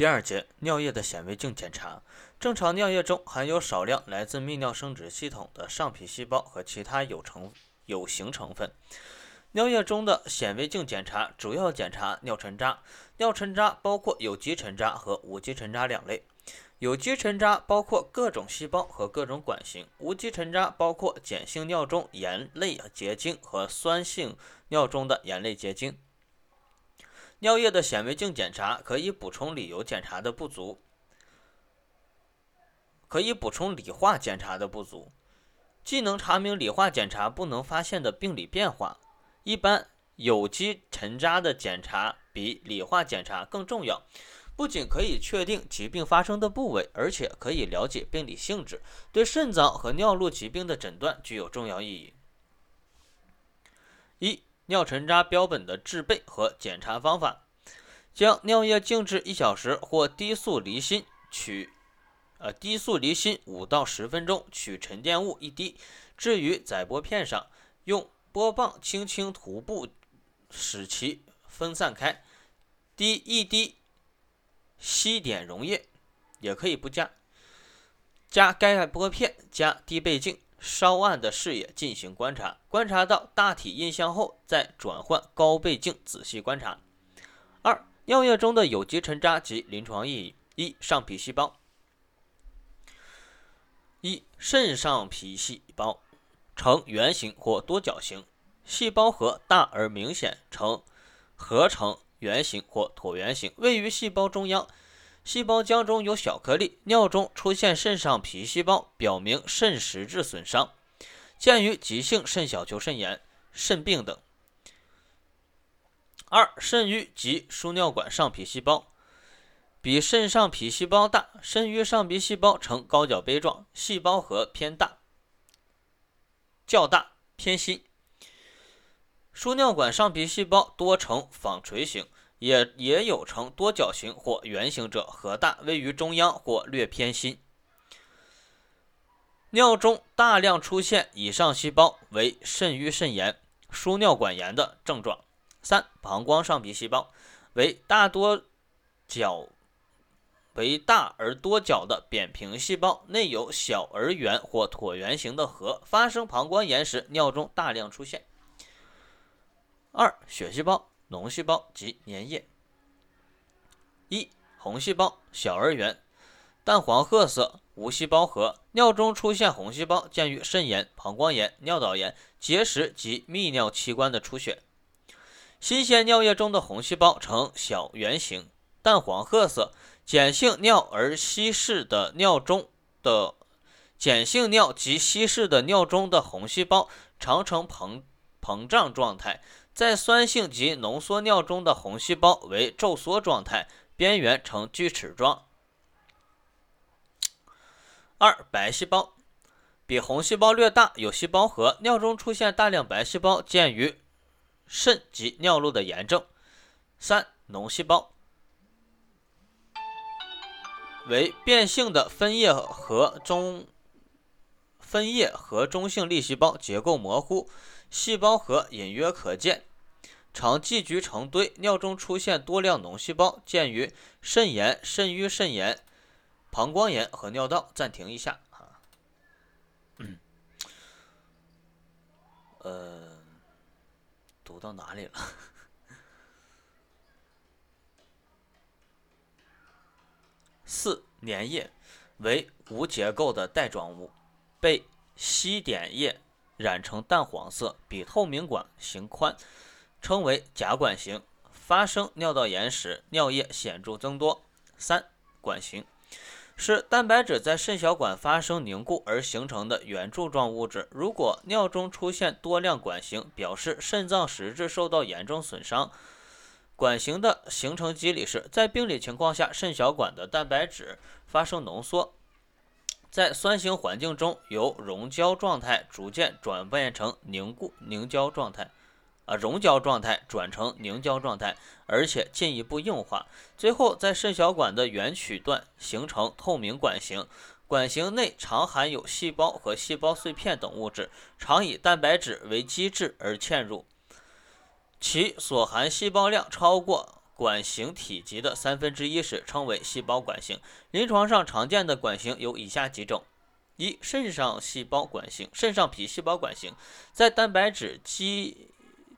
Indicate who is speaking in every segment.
Speaker 1: 第二节尿液的显微镜检查。正常尿液中含有少量来自泌尿生殖系统的上皮细胞和其他有成有形成分。尿液中的显微镜检查主要检查尿沉渣。尿沉渣包括有机沉渣和无机沉渣两类。有机沉渣包括各种细胞和各种管型，无机沉渣包括碱性尿中盐类结晶和酸性尿中的盐类结晶。尿液的显微镜检查可以补充理由检查的不足，可以补充理化检查的不足，既能查明理化检查不能发现的病理变化。一般有机沉渣的检查比理化检查更重要。不仅可以确定疾病发生的部位，而且可以了解病理性质，对肾脏和尿路疾病的诊断具有重要意义。一、尿沉渣标本的制备和检查方法：将尿液静置一小时或低速离心取，呃，低速离心五到十分钟，取沉淀物一滴，置于载玻片上，用玻棒轻轻涂布，使其分散开，滴一滴。吸点溶液，也可以不加。加钙玻片，加低倍镜，稍暗的视野进行观察，观察到大体印象后，再转换高倍镜仔细观察。二、尿液中的有机沉渣及临床意义：一、上皮细胞。一、肾上皮细胞呈圆形或多角形，细胞核大而明显，呈合成。圆形或椭圆形，位于细胞中央。细胞浆中有小颗粒，尿中出现肾上皮细胞，表明肾实质损伤，见于急性肾小球肾炎、肾病等。二、肾盂及输尿管上皮细胞比肾上皮细胞大，肾盂上皮细胞呈高脚杯状，细胞核偏大，较大，偏心。输尿管上皮细胞多呈纺锤形，也也有呈多角形或圆形者，核大，位于中央或略偏心。尿中大量出现以上细胞为肾盂肾炎、输尿管炎的症状。三、膀胱上皮细胞为大多角为大而多角的扁平细胞，内有小而圆或椭圆形的核，发生膀胱炎时，尿中大量出现。二、血细胞、脓细胞及粘液。一、红细胞小而圆，淡黄褐色，无细胞核，尿中出现红细胞，见于肾炎、膀胱炎、尿道炎、结石及泌尿器官的出血。新鲜尿液中的红细胞呈小圆形、淡黄褐色，碱性尿而稀释的尿中的碱性尿及稀释的尿中的红细胞常呈膨膨胀状态。在酸性及浓缩尿中的红细胞为皱缩状态，边缘呈锯齿状。二、白细胞比红细胞略大，有细胞核，尿中出现大量白细胞，见于肾及尿路的炎症。三、脓细胞为变性的分叶核中分叶和中性粒细胞，结构模糊，细胞核隐约可见。常聚集成堆，尿中出现多量脓细胞，见于肾炎、肾盂肾炎、膀胱炎和尿道。暂停一下啊，呃，读到哪里了？四、粘液为无结构的带状物，被烯碘液染成淡黄色，比透明管形宽。称为假管型，发生尿道炎时，尿液显著增多。三、管型是蛋白质在肾小管发生凝固而形成的圆柱状物质。如果尿中出现多量管型，表示肾脏实质受到严重损伤。管型的形成机理是在病理情况下，肾小管的蛋白质发生浓缩，在酸性环境中由溶胶状态逐渐转变成凝固凝胶状态。啊，溶胶状态转成凝胶状态，而且进一步硬化，最后在肾小管的圆曲段形成透明管型。管型内常含有细胞和细胞碎片等物质，常以蛋白质为基质而嵌入，其所含细胞量超过管型体积的三分之一时，称为细胞管型。临床上常见的管型有以下几种：一、肾上细胞管型，肾上皮细胞管型，在蛋白质基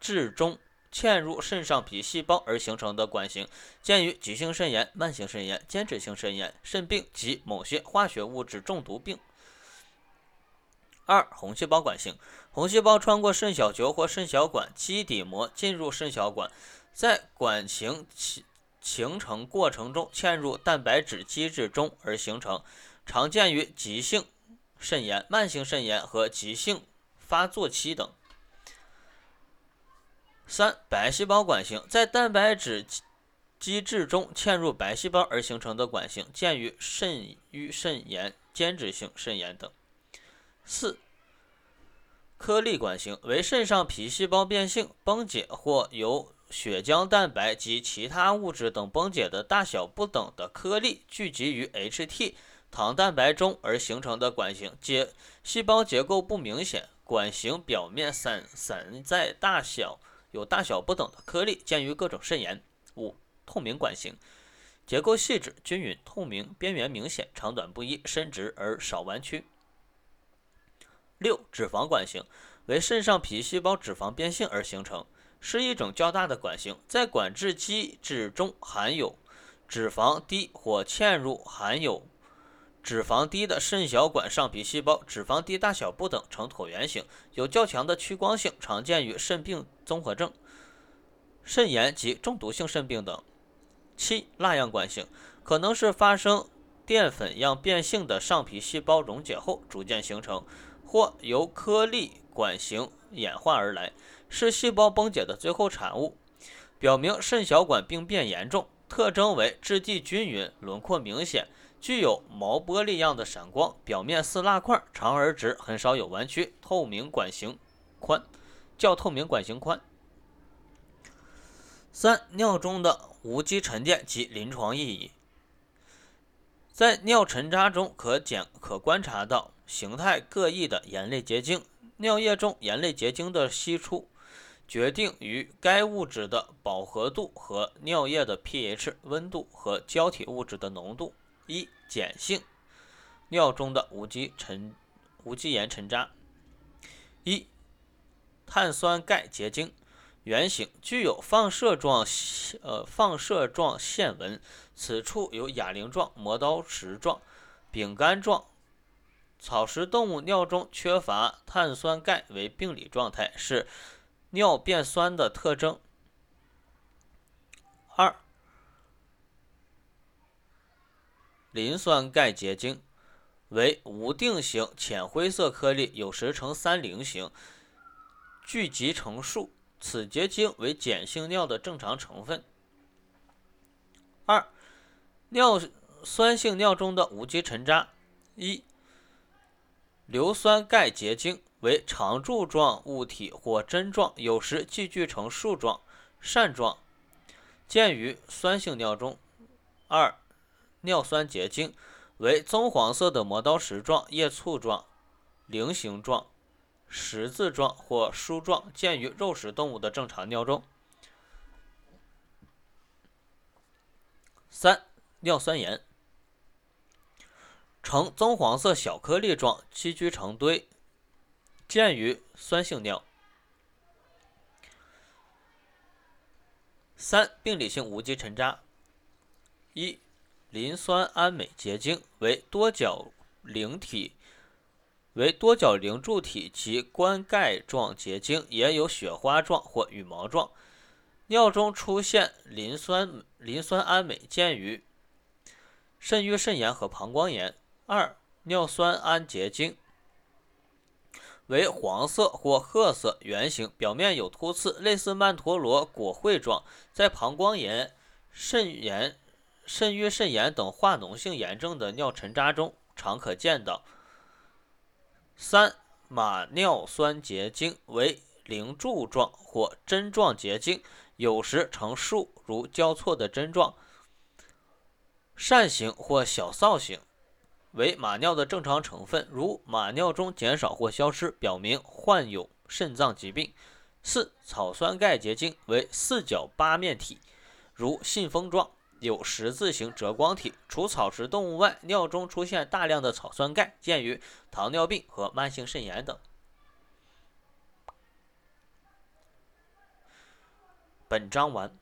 Speaker 1: 质中嵌入肾上皮细胞而形成的管型，见于急性肾炎、慢性肾炎、间质性肾炎、肾病及某些化学物质中毒病。二、红细胞管型，红细胞穿过肾小球或肾小管基底膜进入肾小管，在管型形形成过程中嵌入蛋白质基质中而形成，常见于急性肾炎、慢性肾炎和急性发作期等。三、白细胞管型，在蛋白质基质中嵌入白细胞而形成的管型，见于肾盂肾炎、间质性肾炎等。四、颗粒管型为肾上皮细胞变性、崩解或由血浆蛋白及其他物质等崩解的大小不等的颗粒聚集于 HT 糖蛋白中而形成的管型，结细胞结构不明显，管型表面散散在大小。有大小不等的颗粒，见于各种肾炎。五、透明管型，结构细致、均匀、透明，边缘明显，长短不一，伸直而少弯曲。六、脂肪管型，为肾上皮细胞脂肪变性而形成，是一种较大的管型，在管质基质中含有脂肪低或嵌入含有。脂肪低的肾小管上皮细胞，脂肪低大小不等，呈椭圆形，有较强的趋光性，常见于肾病综合症、肾炎及中毒性肾病等。七、蜡样管型，可能是发生淀粉样变性的上皮细胞溶解后逐渐形成，或由颗粒管型演化而来，是细胞崩解的最后产物，表明肾小管病变严重。特征为质地均匀，轮廓明显。具有毛玻璃样的闪光，表面似蜡块，长而直，很少有弯曲。透明管型宽，较透明管型宽。三、尿中的无机沉淀及临床意义，在尿沉渣中可检可观察到形态各异的盐类结晶。尿液中盐类结晶的析出，决定于该物质的饱和度和尿液的 pH、温度和胶体物质的浓度。一、碱性尿中的无机沉无机盐沉渣。一、碳酸钙结晶，圆形，具有放射状呃放射状线纹，此处有哑铃状、磨刀石状、饼干状。草食动物尿中缺乏碳酸钙为病理状态，是尿变酸的特征。二。磷酸钙结晶为无定型浅灰色颗粒，有时呈三棱形，聚集成束。此结晶为碱性尿的正常成分。二、尿酸性尿中的无机沉渣。一、硫酸钙结晶为长柱状物体或针状，有时聚聚成束状、扇状，见于酸性尿中。二、尿酸结晶为棕黄色的磨刀石状、叶簇状、菱形状、十字状或梳状，见于肉食动物的正常尿中。三、尿酸盐呈棕黄色小颗粒状，积聚成堆，见于酸性尿。三、病理性无机沉渣一。磷酸铵镁结晶为多角菱体，为多角菱柱体及冠盖状结晶，也有雪花状或羽毛状。尿中出现磷酸磷酸铵镁，见于肾盂肾炎和膀胱炎。二、尿酸铵结晶为黄色或褐色，圆形，表面有突刺，类似曼陀罗果喙状，在膀胱炎、肾炎。肾盂肾炎等化脓性炎症的尿沉渣中常可见到。三、马尿酸结晶为菱柱状或针状结晶，有时呈束，如交错的针状，扇形或小扫形，为马尿的正常成分。如马尿中减少或消失，表明患有肾脏疾病。四、草酸钙结晶为四角八面体。如信封状，有十字形折光体。除草食动物外，尿中出现大量的草酸钙，见于糖尿病和慢性肾炎等。本章完。